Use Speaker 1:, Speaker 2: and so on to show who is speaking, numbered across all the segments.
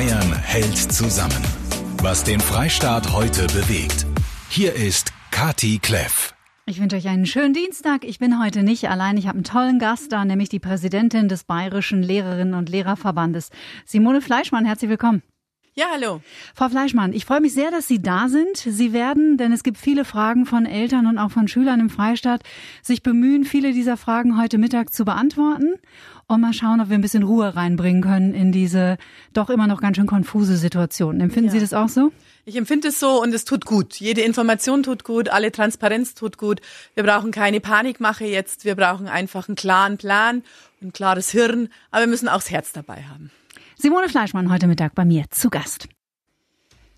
Speaker 1: Bayern hält zusammen. Was den Freistaat heute bewegt. Hier ist Kati Kleff.
Speaker 2: Ich wünsche euch einen schönen Dienstag. Ich bin heute nicht allein. Ich habe einen tollen Gast da, nämlich die Präsidentin des Bayerischen Lehrerinnen und Lehrerverbandes, Simone Fleischmann. Herzlich willkommen.
Speaker 3: Ja, hallo.
Speaker 2: Frau Fleischmann, ich freue mich sehr, dass Sie da sind. Sie werden, denn es gibt viele Fragen von Eltern und auch von Schülern im Freistaat, sich bemühen, viele dieser Fragen heute Mittag zu beantworten und mal schauen, ob wir ein bisschen Ruhe reinbringen können in diese doch immer noch ganz schön konfuse Situation. Empfinden ja. Sie das auch so?
Speaker 3: Ich empfinde es so und es tut gut. Jede Information tut gut, alle Transparenz tut gut. Wir brauchen keine Panikmache jetzt. Wir brauchen einfach einen klaren Plan, ein klares Hirn, aber wir müssen auch das Herz dabei haben.
Speaker 2: Simone Fleischmann heute Mittag bei mir zu Gast.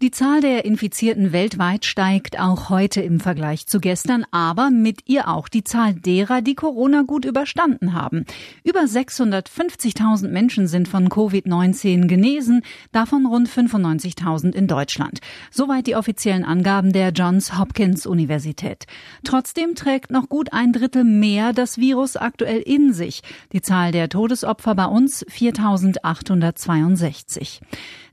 Speaker 2: Die Zahl der Infizierten weltweit steigt auch heute im Vergleich zu gestern, aber mit ihr auch die Zahl derer, die Corona gut überstanden haben. Über 650.000 Menschen sind von Covid-19 genesen, davon rund 95.000 in Deutschland. Soweit die offiziellen Angaben der Johns Hopkins Universität. Trotzdem trägt noch gut ein Drittel mehr das Virus aktuell in sich. Die Zahl der Todesopfer bei uns 4.862.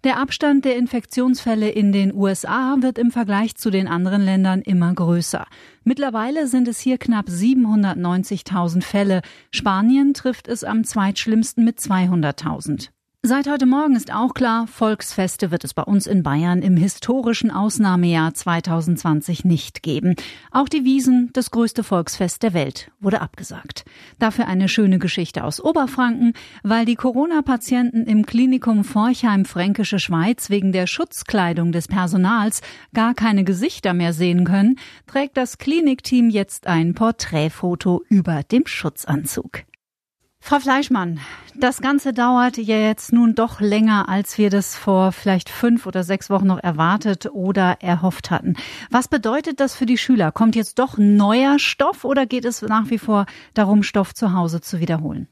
Speaker 2: Der Abstand der Infektionsfälle in den USA wird im Vergleich zu den anderen Ländern immer größer. Mittlerweile sind es hier knapp 790.000 Fälle. Spanien trifft es am zweitschlimmsten mit 200.000. Seit heute Morgen ist auch klar, Volksfeste wird es bei uns in Bayern im historischen Ausnahmejahr 2020 nicht geben. Auch die Wiesen, das größte Volksfest der Welt, wurde abgesagt. Dafür eine schöne Geschichte aus Oberfranken, weil die Corona-Patienten im Klinikum Forchheim Fränkische Schweiz wegen der Schutzkleidung des Personals gar keine Gesichter mehr sehen können, trägt das Klinikteam jetzt ein Porträtfoto über dem Schutzanzug. Frau Fleischmann, das Ganze dauert ja jetzt nun doch länger, als wir das vor vielleicht fünf oder sechs Wochen noch erwartet oder erhofft hatten. Was bedeutet das für die Schüler? Kommt jetzt doch neuer Stoff oder geht es nach wie vor darum, Stoff zu Hause zu wiederholen?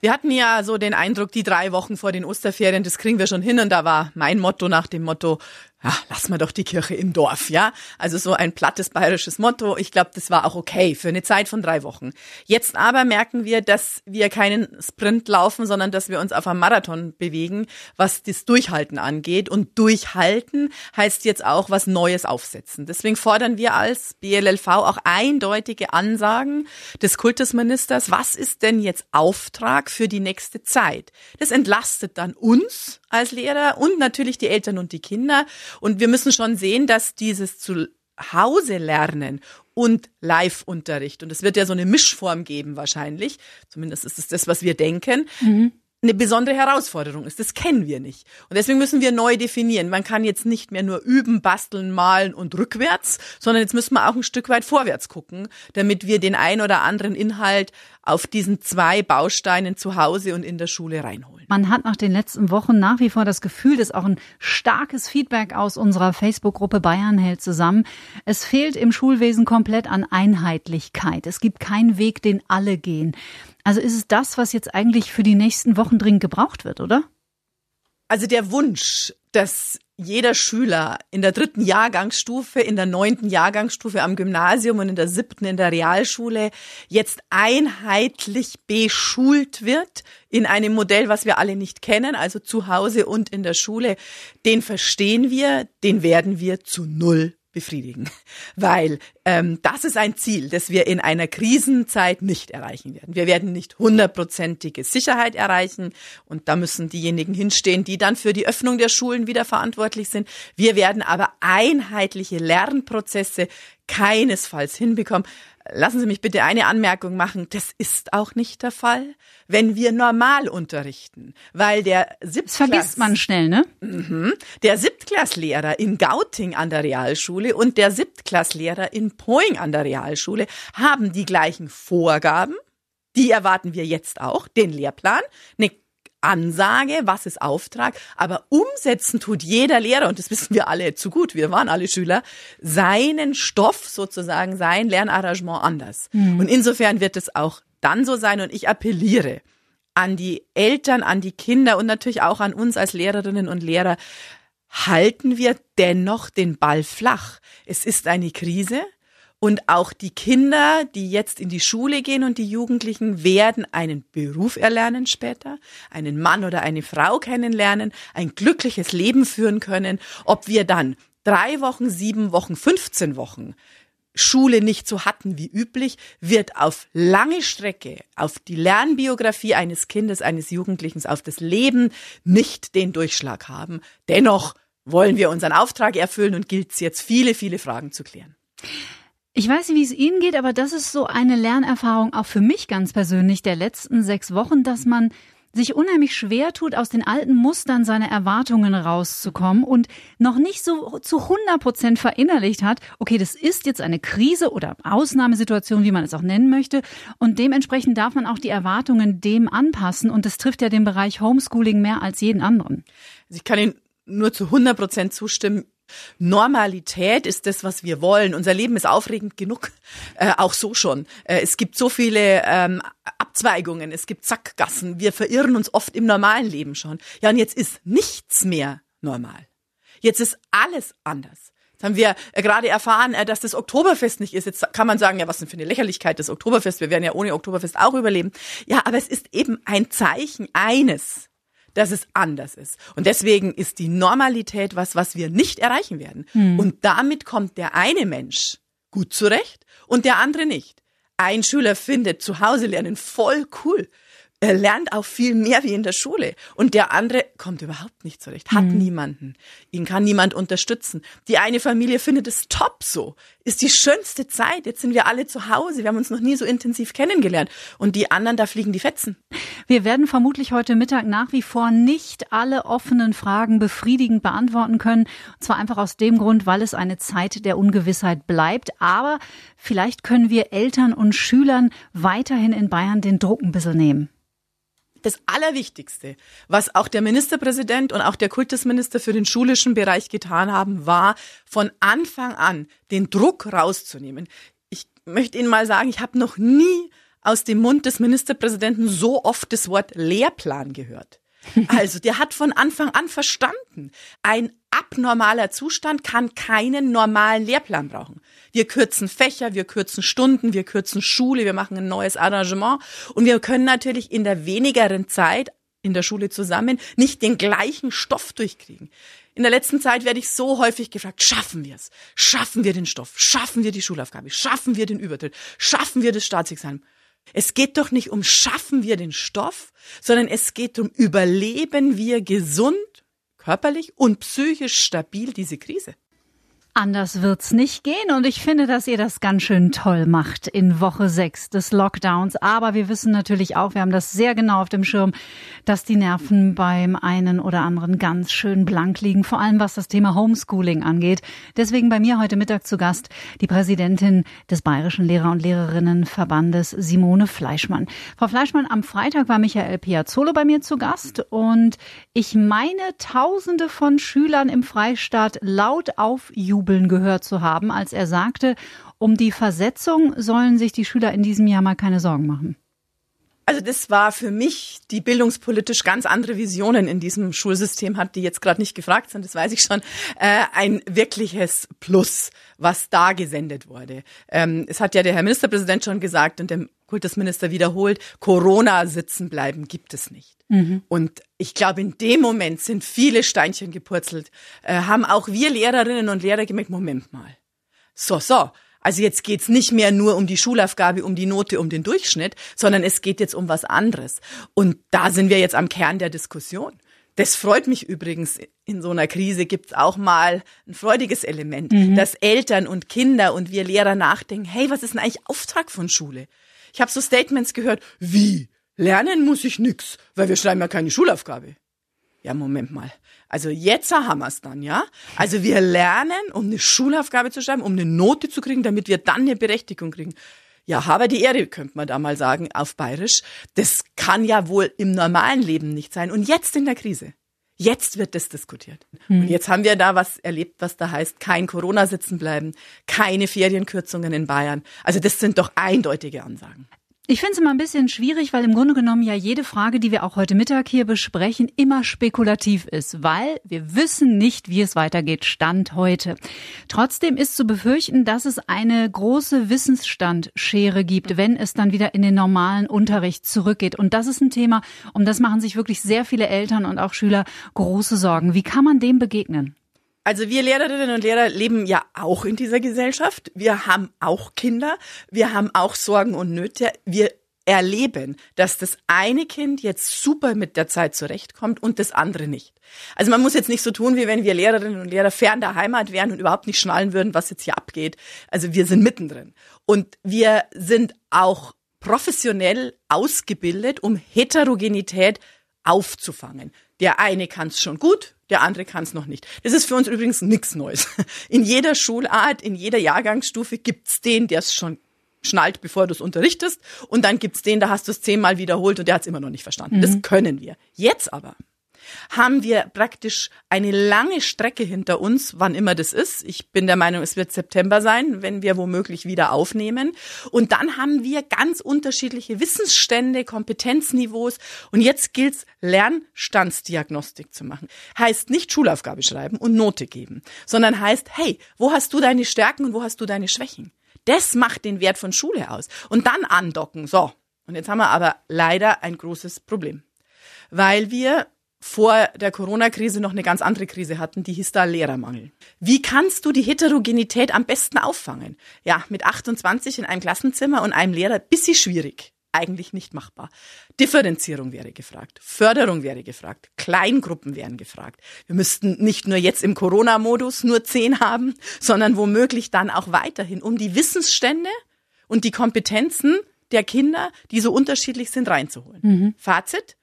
Speaker 3: Wir hatten ja so den Eindruck, die drei Wochen vor den Osterferien, das kriegen wir schon hin. Und da war mein Motto nach dem Motto, ja, lass mal doch die Kirche im Dorf, ja. Also so ein plattes bayerisches Motto. Ich glaube, das war auch okay für eine Zeit von drei Wochen. Jetzt aber merken wir, dass wir keinen Sprint laufen, sondern dass wir uns auf einem Marathon bewegen, was das Durchhalten angeht. Und Durchhalten heißt jetzt auch was Neues aufsetzen. Deswegen fordern wir als BLLV auch eindeutige Ansagen des Kultusministers. Was ist denn jetzt Auftrag für die nächste Zeit? Das entlastet dann uns als Lehrer und natürlich die Eltern und die Kinder. Und wir müssen schon sehen, dass dieses zu Hause lernen und Live-Unterricht, und es wird ja so eine Mischform geben wahrscheinlich, zumindest ist es das, was wir denken, mhm eine besondere Herausforderung ist. Das kennen wir nicht. Und deswegen müssen wir neu definieren. Man kann jetzt nicht mehr nur üben, basteln, malen und rückwärts, sondern jetzt müssen wir auch ein Stück weit vorwärts gucken, damit wir den ein oder anderen Inhalt auf diesen zwei Bausteinen zu Hause und in der Schule reinholen.
Speaker 2: Man hat nach den letzten Wochen nach wie vor das Gefühl, dass auch ein starkes Feedback aus unserer Facebook-Gruppe Bayern hält zusammen. Es fehlt im Schulwesen komplett an Einheitlichkeit. Es gibt keinen Weg, den alle gehen. Also ist es das, was jetzt eigentlich für die nächsten Wochen dringend gebraucht wird, oder?
Speaker 3: Also der Wunsch, dass jeder Schüler in der dritten Jahrgangsstufe, in der neunten Jahrgangsstufe am Gymnasium und in der siebten in der Realschule jetzt einheitlich beschult wird in einem Modell, was wir alle nicht kennen, also zu Hause und in der Schule, den verstehen wir, den werden wir zu null befriedigen, weil ähm, das ist ein Ziel, das wir in einer Krisenzeit nicht erreichen werden. Wir werden nicht hundertprozentige Sicherheit erreichen und da müssen diejenigen hinstehen, die dann für die Öffnung der Schulen wieder verantwortlich sind. Wir werden aber einheitliche Lernprozesse keinesfalls hinbekommen. Lassen Sie mich bitte eine Anmerkung machen. Das ist auch nicht der Fall, wenn wir normal unterrichten, weil der
Speaker 2: Siebtklass... vergisst man schnell, ne?
Speaker 3: Mhm. Der Siebtklasslehrer in Gauting an der Realschule und der Siebtklasslehrer in Poing an der Realschule haben die gleichen Vorgaben. Die erwarten wir jetzt auch, den Lehrplan, eine Ansage, was ist Auftrag, aber umsetzen tut jeder Lehrer, und das wissen wir alle zu gut, wir waren alle Schüler, seinen Stoff sozusagen, sein Lernarrangement anders. Mhm. Und insofern wird es auch dann so sein und ich appelliere an die Eltern, an die Kinder und natürlich auch an uns als Lehrerinnen und Lehrer, halten wir dennoch den Ball flach. Es ist eine Krise Und auch die Kinder, die jetzt in die Schule gehen und die Jugendlichen werden einen Beruf erlernen später, einen Mann oder eine Frau kennenlernen, ein glückliches Leben führen können. Ob wir dann drei Wochen, sieben Wochen, 15 Wochen Schule nicht so hatten wie üblich, wird auf lange Strecke, auf die Lernbiografie eines Kindes, eines Jugendlichen, auf das Leben nicht den Durchschlag haben. Dennoch wollen wir unseren Auftrag erfüllen und gilt es jetzt viele, viele Fragen zu klären.
Speaker 2: Ich weiß nicht, wie es Ihnen geht, aber das ist so eine Lernerfahrung auch für mich ganz persönlich der letzten sechs Wochen, dass man sich unheimlich schwer tut, aus den alten Mustern seiner Erwartungen rauszukommen und noch nicht so zu 100 Prozent verinnerlicht hat, okay, das ist jetzt eine Krise oder Ausnahmesituation, wie man es auch nennen möchte. Und dementsprechend darf man auch die Erwartungen dem anpassen. Und das trifft ja den Bereich Homeschooling mehr als jeden anderen.
Speaker 3: Also ich kann Ihnen nur zu 100 Prozent zustimmen. Normalität ist das, was wir wollen. Unser Leben ist aufregend genug, äh, auch so schon. Äh, es gibt so viele ähm, Abzweigungen, es gibt Sackgassen. Wir verirren uns oft im normalen Leben schon. Ja, und jetzt ist nichts mehr normal. Jetzt ist alles anders. Jetzt haben wir äh, gerade erfahren, äh, dass das Oktoberfest nicht ist. Jetzt kann man sagen, ja, was denn für eine Lächerlichkeit das Oktoberfest? Wir werden ja ohne Oktoberfest auch überleben. Ja, aber es ist eben ein Zeichen eines dass es anders ist. Und deswegen ist die Normalität was, was wir nicht erreichen werden. Hm. Und damit kommt der eine Mensch gut zurecht und der andere nicht. Ein Schüler findet zu Hause lernen voll cool er lernt auch viel mehr wie in der Schule. Und der andere kommt überhaupt nicht zurecht, hat mhm. niemanden. Ihn kann niemand unterstützen. Die eine Familie findet es top so. Ist die schönste Zeit. Jetzt sind wir alle zu Hause. Wir haben uns noch nie so intensiv kennengelernt. Und die anderen, da fliegen die Fetzen.
Speaker 2: Wir werden vermutlich heute Mittag nach wie vor nicht alle offenen Fragen befriedigend beantworten können. Und zwar einfach aus dem Grund, weil es eine Zeit der Ungewissheit bleibt. Aber vielleicht können wir Eltern und Schülern weiterhin in Bayern den Druck ein bisschen nehmen
Speaker 3: das Allerwichtigste, was auch der Ministerpräsident und auch der Kultusminister für den schulischen Bereich getan haben, war von Anfang an den Druck rauszunehmen. Ich möchte Ihnen mal sagen, ich habe noch nie aus dem Mund des Ministerpräsidenten so oft das Wort Lehrplan gehört. Also, der hat von Anfang an verstanden. Ein abnormaler Zustand kann keinen normalen Lehrplan brauchen. Wir kürzen Fächer, wir kürzen Stunden, wir kürzen Schule, wir machen ein neues Arrangement und wir können natürlich in der wenigeren Zeit in der Schule zusammen nicht den gleichen Stoff durchkriegen. In der letzten Zeit werde ich so häufig gefragt, schaffen wir es? Schaffen wir den Stoff? Schaffen wir die Schulaufgabe? Schaffen wir den Übertritt? Schaffen wir das Staatsexamen? Es geht doch nicht um schaffen wir den Stoff, sondern es geht um überleben wir gesund, körperlich und psychisch stabil diese Krise.
Speaker 2: Anders wird's nicht gehen und ich finde, dass ihr das ganz schön toll macht in Woche 6 des Lockdowns. Aber wir wissen natürlich auch, wir haben das sehr genau auf dem Schirm, dass die Nerven beim einen oder anderen ganz schön blank liegen, vor allem was das Thema Homeschooling angeht. Deswegen bei mir heute Mittag zu Gast die Präsidentin des Bayerischen Lehrer- und Lehrerinnenverbandes Simone Fleischmann. Frau Fleischmann, am Freitag war Michael Piazzolo bei mir zu Gast und ich meine, tausende von Schülern im Freistaat laut aufjubeln Jubeln gehört zu haben, als er sagte, um die Versetzung sollen sich die Schüler in diesem Jahr mal keine Sorgen machen.
Speaker 3: Also das war für mich, die bildungspolitisch ganz andere Visionen in diesem Schulsystem hat, die jetzt gerade nicht gefragt sind, das weiß ich schon, äh, ein wirkliches Plus, was da gesendet wurde. Ähm, es hat ja der Herr Ministerpräsident schon gesagt und der Kultusminister wiederholt, Corona sitzen bleiben gibt es nicht. Mhm. Und ich glaube, in dem Moment sind viele Steinchen gepurzelt, äh, haben auch wir Lehrerinnen und Lehrer gemerkt, Moment mal. So, so, also jetzt geht's nicht mehr nur um die Schulaufgabe, um die Note, um den Durchschnitt, sondern es geht jetzt um was anderes. Und da sind wir jetzt am Kern der Diskussion. Das freut mich übrigens. In so einer Krise gibt's auch mal ein freudiges Element, mhm. dass Eltern und Kinder und wir Lehrer nachdenken, hey, was ist denn eigentlich Auftrag von Schule? Ich habe so Statements gehört, wie? Lernen muss ich nix, weil wir schreiben ja keine Schulaufgabe. Ja, Moment mal. Also jetzt haben wir es dann, ja? Also wir lernen, um eine Schulaufgabe zu schreiben, um eine Note zu kriegen, damit wir dann eine Berechtigung kriegen. Ja, aber die Ehre, könnte man da mal sagen, auf Bayerisch. Das kann ja wohl im normalen Leben nicht sein. Und jetzt in der Krise. Jetzt wird das diskutiert. Hm. Und jetzt haben wir da was erlebt, was da heißt, kein Corona sitzen bleiben, keine Ferienkürzungen in Bayern. Also das sind doch eindeutige Ansagen.
Speaker 2: Ich finde es immer ein bisschen schwierig, weil im Grunde genommen ja jede Frage, die wir auch heute Mittag hier besprechen, immer spekulativ ist, weil wir wissen nicht, wie es weitergeht, Stand heute. Trotzdem ist zu befürchten, dass es eine große Wissensstandschere gibt, wenn es dann wieder in den normalen Unterricht zurückgeht. Und das ist ein Thema, um das machen sich wirklich sehr viele Eltern und auch Schüler große Sorgen. Wie kann man dem begegnen?
Speaker 3: Also wir Lehrerinnen und Lehrer leben ja auch in dieser Gesellschaft. Wir haben auch Kinder. Wir haben auch Sorgen und Nöte. Wir erleben, dass das eine Kind jetzt super mit der Zeit zurechtkommt und das andere nicht. Also man muss jetzt nicht so tun, wie wenn wir Lehrerinnen und Lehrer fern der Heimat wären und überhaupt nicht schnallen würden, was jetzt hier abgeht. Also wir sind mittendrin. Und wir sind auch professionell ausgebildet, um Heterogenität aufzufangen. Der eine kann es schon gut, der andere kann es noch nicht. Das ist für uns übrigens nichts Neues. In jeder Schulart, in jeder Jahrgangsstufe gibt's den, der es schon schnallt, bevor du es unterrichtest. Und dann gibt's den, da hast du es zehnmal wiederholt und der hat es immer noch nicht verstanden. Mhm. Das können wir. Jetzt aber haben wir praktisch eine lange Strecke hinter uns, wann immer das ist. Ich bin der Meinung, es wird September sein, wenn wir womöglich wieder aufnehmen. Und dann haben wir ganz unterschiedliche Wissensstände, Kompetenzniveaus. Und jetzt gilt's Lernstandsdiagnostik zu machen. Heißt nicht Schulaufgabe schreiben und Note geben, sondern heißt, hey, wo hast du deine Stärken und wo hast du deine Schwächen? Das macht den Wert von Schule aus. Und dann andocken. So. Und jetzt haben wir aber leider ein großes Problem. Weil wir vor der Corona-Krise noch eine ganz andere Krise hatten, die hieß da Lehrermangel. Wie kannst du die Heterogenität am besten auffangen? Ja, mit 28 in einem Klassenzimmer und einem Lehrer, bisschen schwierig. Eigentlich nicht machbar. Differenzierung wäre gefragt. Förderung wäre gefragt. Kleingruppen wären gefragt. Wir müssten nicht nur jetzt im Corona-Modus nur zehn haben, sondern womöglich dann auch weiterhin, um die Wissensstände und die Kompetenzen der Kinder, die so unterschiedlich sind, reinzuholen. Mhm. Fazit,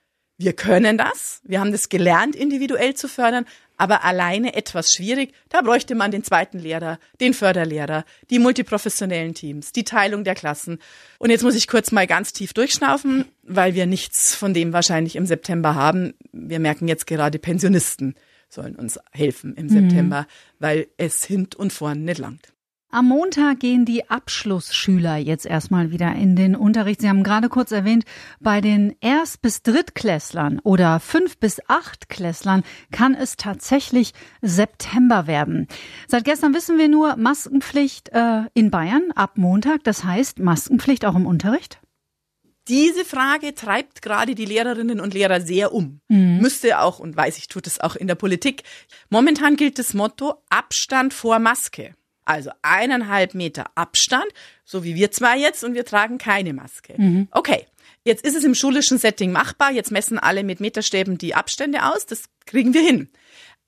Speaker 3: wir können das, wir haben das gelernt, individuell zu fördern, aber alleine etwas schwierig. Da bräuchte man den zweiten Lehrer, den Förderlehrer, die multiprofessionellen Teams, die Teilung der Klassen. Und jetzt muss ich kurz mal ganz tief durchschnaufen, weil wir nichts von dem wahrscheinlich im September haben. Wir merken jetzt gerade, Pensionisten sollen uns helfen im September, mhm. weil es hint und vorn nicht langt.
Speaker 2: Am Montag gehen die Abschlussschüler jetzt erstmal wieder in den Unterricht. Sie haben gerade kurz erwähnt, bei den Erst- bis Drittklässlern oder Fünf- bis Achtklässlern kann es tatsächlich September werden. Seit gestern wissen wir nur Maskenpflicht äh, in Bayern ab Montag. Das heißt Maskenpflicht auch im Unterricht?
Speaker 3: Diese Frage treibt gerade die Lehrerinnen und Lehrer sehr um. Mhm. Müsste auch, und weiß ich, tut es auch in der Politik. Momentan gilt das Motto Abstand vor Maske. Also eineinhalb Meter Abstand, so wie wir zwei jetzt, und wir tragen keine Maske. Mhm. Okay, jetzt ist es im schulischen Setting machbar. Jetzt messen alle mit Meterstäben die Abstände aus. Das kriegen wir hin.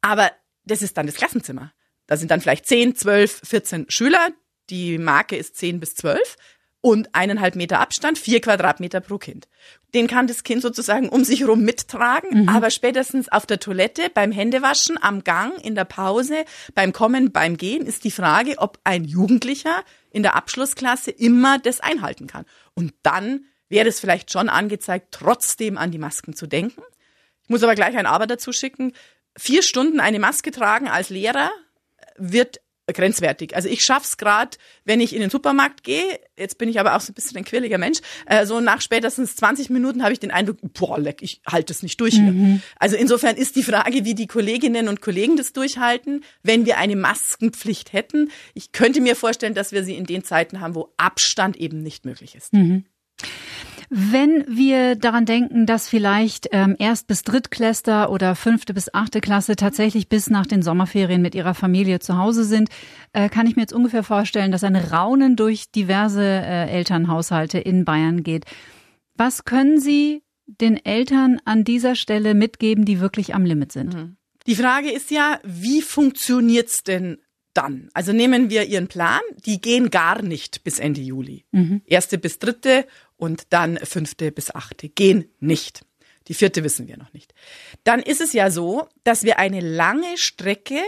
Speaker 3: Aber das ist dann das Klassenzimmer. Da sind dann vielleicht 10, 12, 14 Schüler. Die Marke ist 10 bis 12 und eineinhalb Meter Abstand, vier Quadratmeter pro Kind. Den kann das Kind sozusagen um sich herum mittragen, mhm. aber spätestens auf der Toilette, beim Händewaschen, am Gang, in der Pause, beim Kommen, beim Gehen ist die Frage, ob ein Jugendlicher in der Abschlussklasse immer das einhalten kann. Und dann wäre es vielleicht schon angezeigt, trotzdem an die Masken zu denken. Ich muss aber gleich ein Aber dazu schicken. Vier Stunden eine Maske tragen als Lehrer wird grenzwertig. Also ich schaff's gerade, wenn ich in den Supermarkt gehe, jetzt bin ich aber auch so ein bisschen ein quirliger Mensch, äh, so nach spätestens 20 Minuten habe ich den Eindruck, boah, leck, ich halte das nicht durch hier. Mhm. Also insofern ist die Frage, wie die Kolleginnen und Kollegen das durchhalten, wenn wir eine Maskenpflicht hätten. Ich könnte mir vorstellen, dass wir sie in den Zeiten haben, wo Abstand eben nicht möglich ist. Mhm.
Speaker 2: Wenn wir daran denken, dass vielleicht ähm, Erst- bis Drittkläster oder fünfte bis achte Klasse tatsächlich bis nach den Sommerferien mit ihrer Familie zu Hause sind, äh, kann ich mir jetzt ungefähr vorstellen, dass ein Raunen durch diverse äh, Elternhaushalte in Bayern geht. Was können Sie den Eltern an dieser Stelle mitgeben, die wirklich am Limit sind? Mhm.
Speaker 3: Die Frage ist ja, wie funktioniert's denn dann? Also nehmen wir Ihren Plan, die gehen gar nicht bis Ende Juli. Mhm. Erste bis dritte und dann fünfte bis achte gehen nicht. Die vierte wissen wir noch nicht. Dann ist es ja so, dass wir eine lange Strecke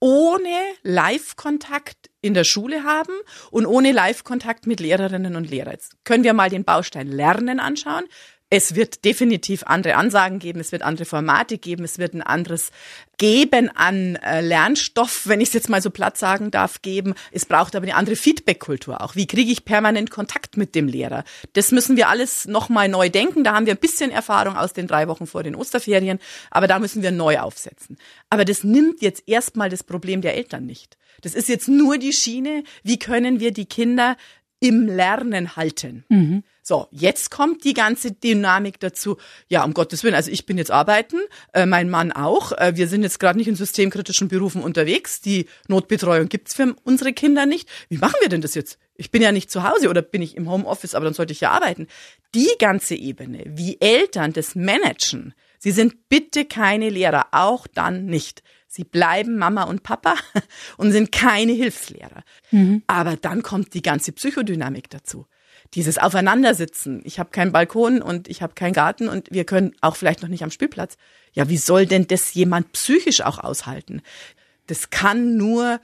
Speaker 3: ohne Live-Kontakt in der Schule haben und ohne Live-Kontakt mit Lehrerinnen und Lehrern. Jetzt können wir mal den Baustein Lernen anschauen. Es wird definitiv andere Ansagen geben, es wird andere Formate geben, es wird ein anderes Geben an äh, Lernstoff, wenn ich es jetzt mal so platt sagen darf, geben. Es braucht aber eine andere Feedback-Kultur auch. Wie kriege ich permanent Kontakt mit dem Lehrer? Das müssen wir alles nochmal neu denken. Da haben wir ein bisschen Erfahrung aus den drei Wochen vor den Osterferien, aber da müssen wir neu aufsetzen. Aber das nimmt jetzt erstmal das Problem der Eltern nicht. Das ist jetzt nur die Schiene, wie können wir die Kinder im Lernen halten. Mhm. So, jetzt kommt die ganze Dynamik dazu. Ja, um Gottes Willen, also ich bin jetzt arbeiten, äh, mein Mann auch. Äh, wir sind jetzt gerade nicht in systemkritischen Berufen unterwegs. Die Notbetreuung gibt's für unsere Kinder nicht. Wie machen wir denn das jetzt? Ich bin ja nicht zu Hause oder bin ich im Homeoffice, aber dann sollte ich ja arbeiten. Die ganze Ebene, wie Eltern das managen, sie sind bitte keine Lehrer, auch dann nicht. Sie bleiben Mama und Papa und sind keine Hilfslehrer. Mhm. Aber dann kommt die ganze Psychodynamik dazu. Dieses Aufeinandersitzen. Ich habe keinen Balkon und ich habe keinen Garten und wir können auch vielleicht noch nicht am Spielplatz. Ja, wie soll denn das jemand psychisch auch aushalten? Das kann nur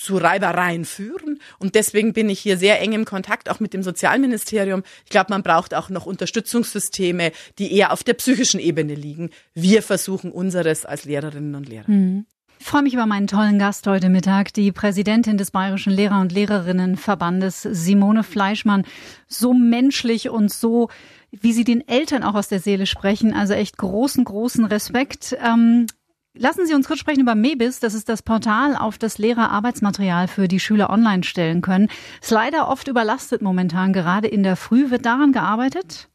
Speaker 3: zu Reibereien führen. Und deswegen bin ich hier sehr eng im Kontakt, auch mit dem Sozialministerium. Ich glaube, man braucht auch noch Unterstützungssysteme, die eher auf der psychischen Ebene liegen. Wir versuchen unseres als Lehrerinnen und Lehrer. Mhm.
Speaker 2: Ich freue mich über meinen tollen Gast heute Mittag, die Präsidentin des Bayerischen Lehrer- und Lehrerinnenverbandes, Simone Fleischmann. So menschlich und so, wie Sie den Eltern auch aus der Seele sprechen. Also echt großen, großen Respekt. Ähm, Lassen Sie uns kurz sprechen über Mebis. Das ist das Portal, auf das Lehrer Arbeitsmaterial für die Schüler online stellen können. Ist leider oft überlastet momentan. Gerade in der Früh wird daran gearbeitet.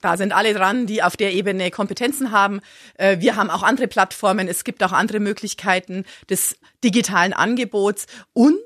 Speaker 3: Da sind alle dran, die auf der Ebene Kompetenzen haben. Äh, wir haben auch andere Plattformen. Es gibt auch andere Möglichkeiten des digitalen Angebots und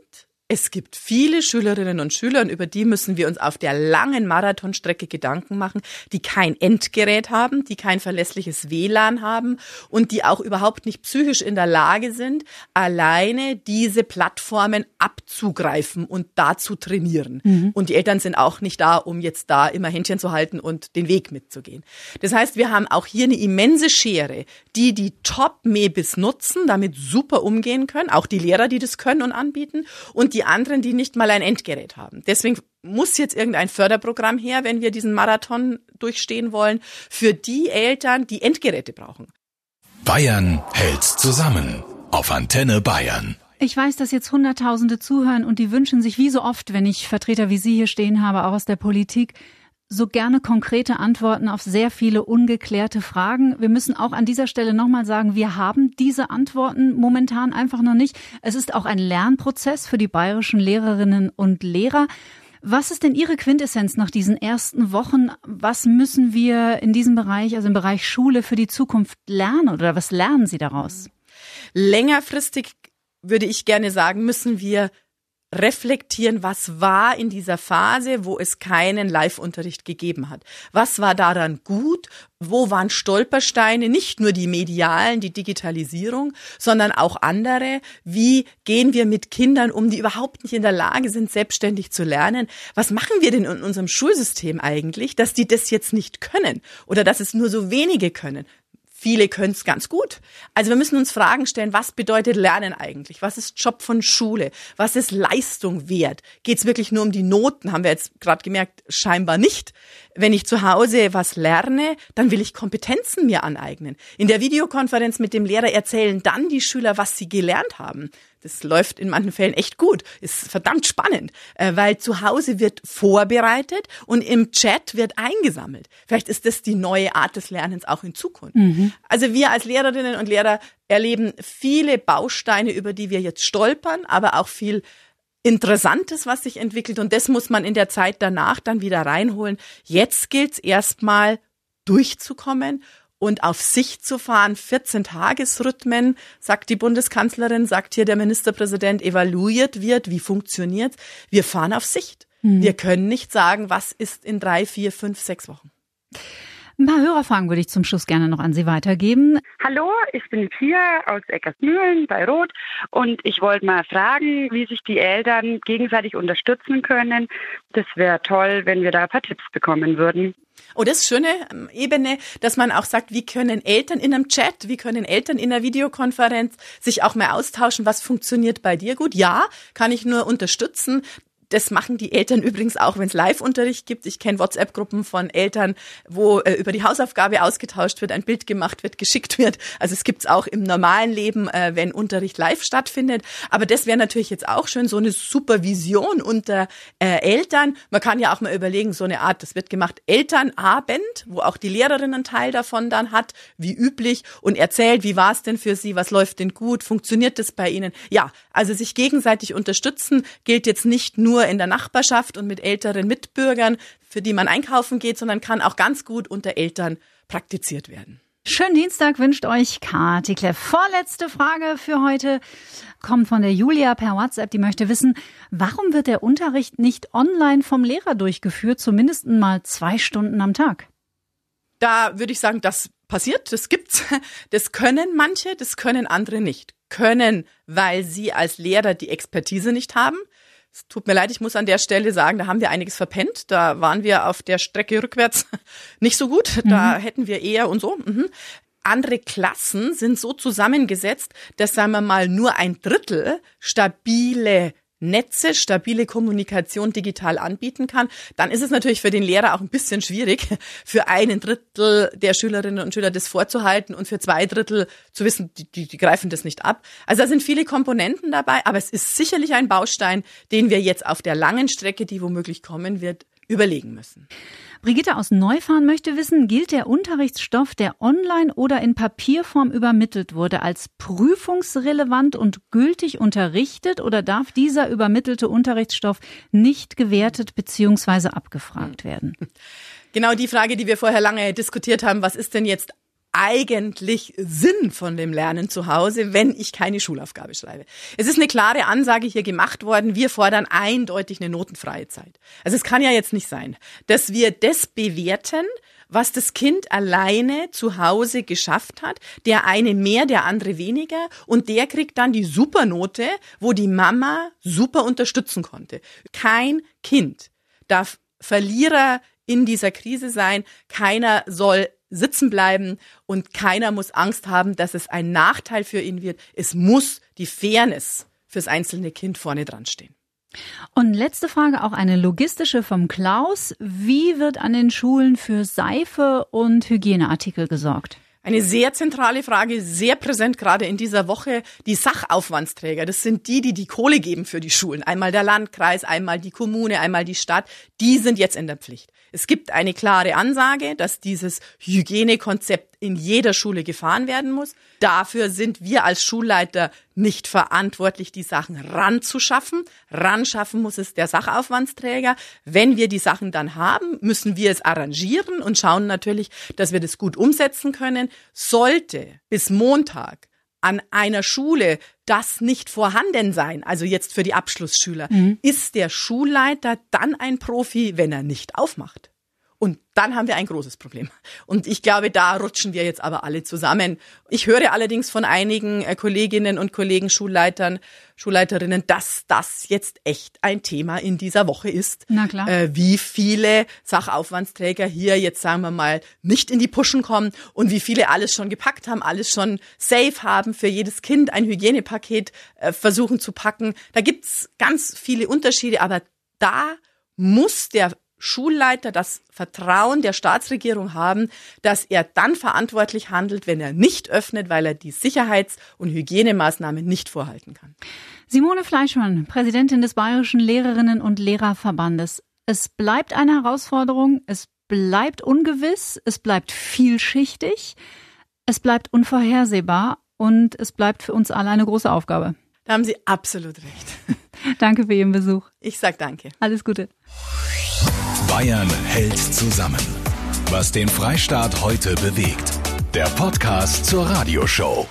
Speaker 3: es gibt viele Schülerinnen und Schüler, und über die müssen wir uns auf der langen Marathonstrecke Gedanken machen, die kein Endgerät haben, die kein verlässliches WLAN haben und die auch überhaupt nicht psychisch in der Lage sind, alleine diese Plattformen abzugreifen und da zu trainieren. Mhm. Und die Eltern sind auch nicht da, um jetzt da immer Händchen zu halten und den Weg mitzugehen. Das heißt, wir haben auch hier eine immense Schere, die die Top-Mebis nutzen, damit super umgehen können, auch die Lehrer, die das können und anbieten, und die die anderen, die nicht mal ein Endgerät haben. Deswegen muss jetzt irgendein Förderprogramm her, wenn wir diesen Marathon durchstehen wollen, für die Eltern, die Endgeräte brauchen.
Speaker 1: Bayern hält zusammen auf Antenne Bayern.
Speaker 2: Ich weiß, dass jetzt Hunderttausende zuhören und die wünschen sich wie so oft, wenn ich Vertreter wie Sie hier stehen habe, auch aus der Politik, so gerne konkrete Antworten auf sehr viele ungeklärte Fragen. Wir müssen auch an dieser Stelle nochmal sagen, wir haben diese Antworten momentan einfach noch nicht. Es ist auch ein Lernprozess für die bayerischen Lehrerinnen und Lehrer. Was ist denn Ihre Quintessenz nach diesen ersten Wochen? Was müssen wir in diesem Bereich, also im Bereich Schule für die Zukunft lernen oder was lernen Sie daraus?
Speaker 3: Längerfristig würde ich gerne sagen, müssen wir reflektieren, was war in dieser Phase, wo es keinen Live-Unterricht gegeben hat. Was war daran gut? Wo waren Stolpersteine? Nicht nur die medialen, die Digitalisierung, sondern auch andere. Wie gehen wir mit Kindern um, die überhaupt nicht in der Lage sind, selbstständig zu lernen? Was machen wir denn in unserem Schulsystem eigentlich, dass die das jetzt nicht können oder dass es nur so wenige können? Viele können es ganz gut. Also wir müssen uns Fragen stellen, was bedeutet Lernen eigentlich? Was ist Job von Schule? Was ist Leistung wert? Geht es wirklich nur um die Noten? Haben wir jetzt gerade gemerkt, scheinbar nicht. Wenn ich zu Hause was lerne, dann will ich Kompetenzen mir aneignen. In der Videokonferenz mit dem Lehrer erzählen dann die Schüler, was sie gelernt haben. Das läuft in manchen Fällen echt gut. Ist verdammt spannend, äh, weil zu Hause wird vorbereitet und im Chat wird eingesammelt. Vielleicht ist das die neue Art des Lernens auch in Zukunft. Mhm. Also wir als Lehrerinnen und Lehrer erleben viele Bausteine, über die wir jetzt stolpern, aber auch viel Interessantes, was sich entwickelt und das muss man in der Zeit danach dann wieder reinholen. Jetzt gilt es erstmal durchzukommen und auf Sicht zu fahren, 14 Tagesrhythmen, sagt die Bundeskanzlerin, sagt hier der Ministerpräsident, evaluiert wird, wie funktioniert. Wir fahren auf Sicht. Mhm. Wir können nicht sagen, was ist in drei, vier, fünf, sechs Wochen.
Speaker 2: Ein paar Hörerfragen würde ich zum Schluss gerne noch an Sie weitergeben.
Speaker 4: Hallo, ich bin Pia aus Eckersmühlen bei Rot und ich wollte mal fragen, wie sich die Eltern gegenseitig unterstützen können. Das wäre toll, wenn wir da ein paar Tipps bekommen würden.
Speaker 3: Oh, das ist schöne ähm, Ebene, dass man auch sagt, wie können Eltern in einem Chat, wie können Eltern in einer Videokonferenz sich auch mehr austauschen, was funktioniert bei dir gut? Ja, kann ich nur unterstützen das machen die Eltern übrigens auch, wenn es Live-Unterricht gibt. Ich kenne WhatsApp-Gruppen von Eltern, wo äh, über die Hausaufgabe ausgetauscht wird, ein Bild gemacht wird, geschickt wird. Also es gibt's auch im normalen Leben, äh, wenn Unterricht live stattfindet. Aber das wäre natürlich jetzt auch schön, so eine Supervision unter äh, Eltern. Man kann ja auch mal überlegen, so eine Art, das wird gemacht, Elternabend, wo auch die Lehrerin einen Teil davon dann hat, wie üblich, und erzählt, wie war es denn für sie, was läuft denn gut, funktioniert das bei ihnen? Ja, also sich gegenseitig unterstützen gilt jetzt nicht nur in der Nachbarschaft und mit älteren Mitbürgern, für die man einkaufen geht, sondern kann auch ganz gut unter Eltern praktiziert werden.
Speaker 2: Schönen Dienstag wünscht euch Kati Kleff. Vorletzte Frage für heute kommt von der Julia per WhatsApp. Die möchte wissen, warum wird der Unterricht nicht online vom Lehrer durchgeführt, zumindest mal zwei Stunden am Tag?
Speaker 3: Da würde ich sagen, das passiert, das gibt's. Das können manche, das können andere nicht. Können, weil sie als Lehrer die Expertise nicht haben. Es tut mir leid, ich muss an der Stelle sagen, da haben wir einiges verpennt. Da waren wir auf der Strecke rückwärts nicht so gut. Da mhm. hätten wir eher und so. Mhm. Andere Klassen sind so zusammengesetzt, dass, sagen wir mal, nur ein Drittel stabile Netze, stabile Kommunikation digital anbieten kann, dann ist es natürlich für den Lehrer auch ein bisschen schwierig, für einen Drittel der Schülerinnen und Schüler das vorzuhalten und für zwei Drittel zu wissen, die, die, die greifen das nicht ab. Also da sind viele Komponenten dabei, aber es ist sicherlich ein Baustein, den wir jetzt auf der langen Strecke, die womöglich kommen wird, überlegen müssen.
Speaker 2: Brigitte aus Neufahren möchte wissen, gilt der Unterrichtsstoff, der online oder in Papierform übermittelt wurde, als prüfungsrelevant und gültig unterrichtet oder darf dieser übermittelte Unterrichtsstoff nicht gewertet bzw. abgefragt werden?
Speaker 3: Genau die Frage, die wir vorher lange diskutiert haben, was ist denn jetzt eigentlich Sinn von dem Lernen zu Hause, wenn ich keine Schulaufgabe schreibe? Es ist eine klare Ansage hier gemacht worden, wir fordern eindeutig eine notenfreie Zeit. Also es kann ja jetzt nicht sein, dass wir das bewerten, was das Kind alleine zu Hause geschafft hat, der eine mehr, der andere weniger und der kriegt dann die Supernote, wo die Mama super unterstützen konnte. Kein Kind darf Verlierer in dieser Krise sein, keiner soll sitzen bleiben und keiner muss Angst haben, dass es ein Nachteil für ihn wird. Es muss die Fairness fürs einzelne Kind vorne dran stehen.
Speaker 2: Und letzte Frage, auch eine logistische vom Klaus. Wie wird an den Schulen für Seife und Hygieneartikel gesorgt?
Speaker 3: Eine sehr zentrale Frage, sehr präsent gerade in dieser Woche. Die Sachaufwandsträger, das sind die, die die Kohle geben für die Schulen. Einmal der Landkreis, einmal die Kommune, einmal die Stadt. Die sind jetzt in der Pflicht. Es gibt eine klare Ansage, dass dieses Hygienekonzept in jeder Schule gefahren werden muss. Dafür sind wir als Schulleiter nicht verantwortlich, die Sachen ranzuschaffen. Ranschaffen muss es der Sachaufwandsträger. Wenn wir die Sachen dann haben, müssen wir es arrangieren und schauen natürlich, dass wir das gut umsetzen können. Sollte bis Montag an einer Schule das nicht vorhanden sein, also jetzt für die Abschlussschüler, mhm. ist der Schulleiter dann ein Profi, wenn er nicht aufmacht? Und dann haben wir ein großes Problem. Und ich glaube, da rutschen wir jetzt aber alle zusammen. Ich höre allerdings von einigen äh, Kolleginnen und Kollegen, Schulleitern, Schulleiterinnen, dass das jetzt echt ein Thema in dieser Woche ist.
Speaker 2: Na klar.
Speaker 3: Äh, wie viele Sachaufwandsträger hier jetzt, sagen wir mal, nicht in die Puschen kommen und wie viele alles schon gepackt haben, alles schon safe haben, für jedes Kind ein Hygienepaket äh, versuchen zu packen. Da gibt's ganz viele Unterschiede, aber da muss der Schulleiter das Vertrauen der Staatsregierung haben, dass er dann verantwortlich handelt, wenn er nicht öffnet, weil er die Sicherheits- und Hygienemaßnahmen nicht vorhalten kann.
Speaker 2: Simone Fleischmann, Präsidentin des Bayerischen Lehrerinnen und Lehrerverbandes. Es bleibt eine Herausforderung, es bleibt ungewiss, es bleibt vielschichtig, es bleibt unvorhersehbar und es bleibt für uns alle eine große Aufgabe.
Speaker 3: Da haben Sie absolut recht.
Speaker 2: danke für Ihren Besuch.
Speaker 3: Ich sag danke.
Speaker 2: Alles Gute.
Speaker 1: Bayern hält zusammen. Was den Freistaat heute bewegt. Der Podcast zur Radioshow.